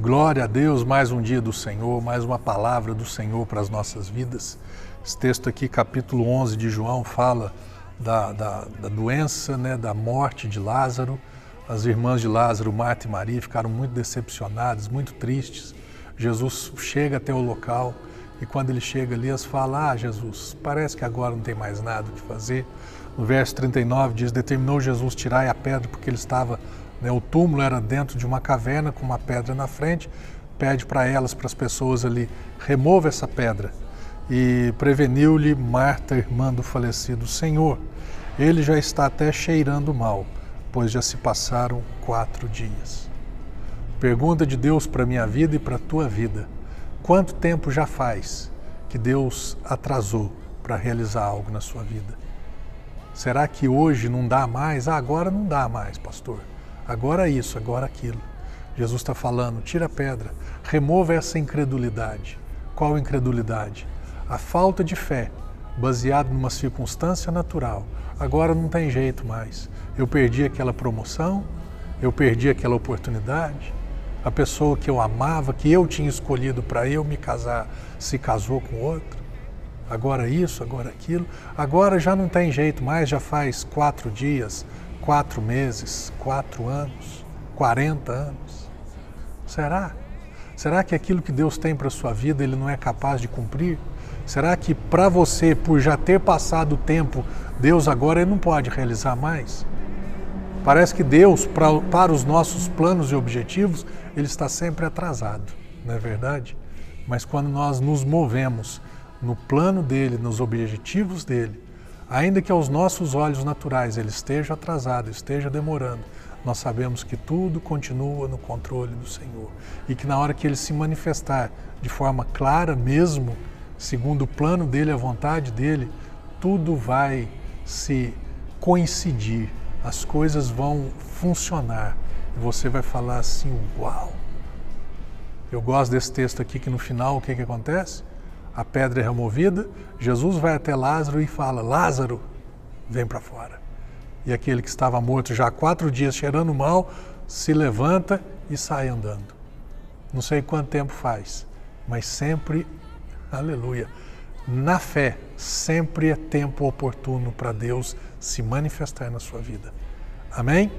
Glória a Deus, mais um dia do Senhor, mais uma palavra do Senhor para as nossas vidas. Esse texto aqui, capítulo 11 de João, fala da, da, da doença, né, da morte de Lázaro. As irmãs de Lázaro, Marta e Maria, ficaram muito decepcionadas, muito tristes. Jesus chega até o local e quando ele chega ali, elas falam: Ah, Jesus, parece que agora não tem mais nada o que fazer. No verso 39 diz: Determinou Jesus tirar a pedra porque ele estava, o túmulo era dentro de uma caverna com uma pedra na frente. Pede para elas, para as pessoas ali, remova essa pedra. E preveniu-lhe Marta, irmã do falecido Senhor. Ele já está até cheirando mal, pois já se passaram quatro dias. Pergunta de Deus para minha vida e para a tua vida Quanto tempo já faz que Deus atrasou para realizar algo na sua vida? Será que hoje não dá mais? Ah, agora não dá mais, pastor. Agora isso, agora aquilo. Jesus está falando: tira a pedra, remova essa incredulidade. Qual incredulidade? A falta de fé, baseada numa circunstância natural. Agora não tem jeito mais. Eu perdi aquela promoção, eu perdi aquela oportunidade, a pessoa que eu amava, que eu tinha escolhido para eu me casar, se casou com outro. Agora isso, agora aquilo. Agora já não tem jeito mais, já faz quatro dias, quatro meses, quatro anos, quarenta anos. Será? Será que aquilo que Deus tem para a sua vida ele não é capaz de cumprir? Será que para você, por já ter passado o tempo, Deus agora ele não pode realizar mais? Parece que Deus, pra, para os nossos planos e objetivos, ele está sempre atrasado, não é verdade? Mas quando nós nos movemos no plano dele, nos objetivos dele, ainda que aos nossos olhos naturais ele esteja atrasado, esteja demorando, nós sabemos que tudo continua no controle do Senhor e que na hora que ele se manifestar de forma clara mesmo, segundo o plano dele, a vontade dele, tudo vai se coincidir as coisas vão funcionar. E você vai falar assim: Uau! Eu gosto desse texto aqui que no final o que, que acontece? A pedra é removida, Jesus vai até Lázaro e fala: Lázaro, vem para fora. E aquele que estava morto já há quatro dias, cheirando mal, se levanta e sai andando. Não sei quanto tempo faz, mas sempre, aleluia, na fé, sempre é tempo oportuno para Deus se manifestar na sua vida. Amém?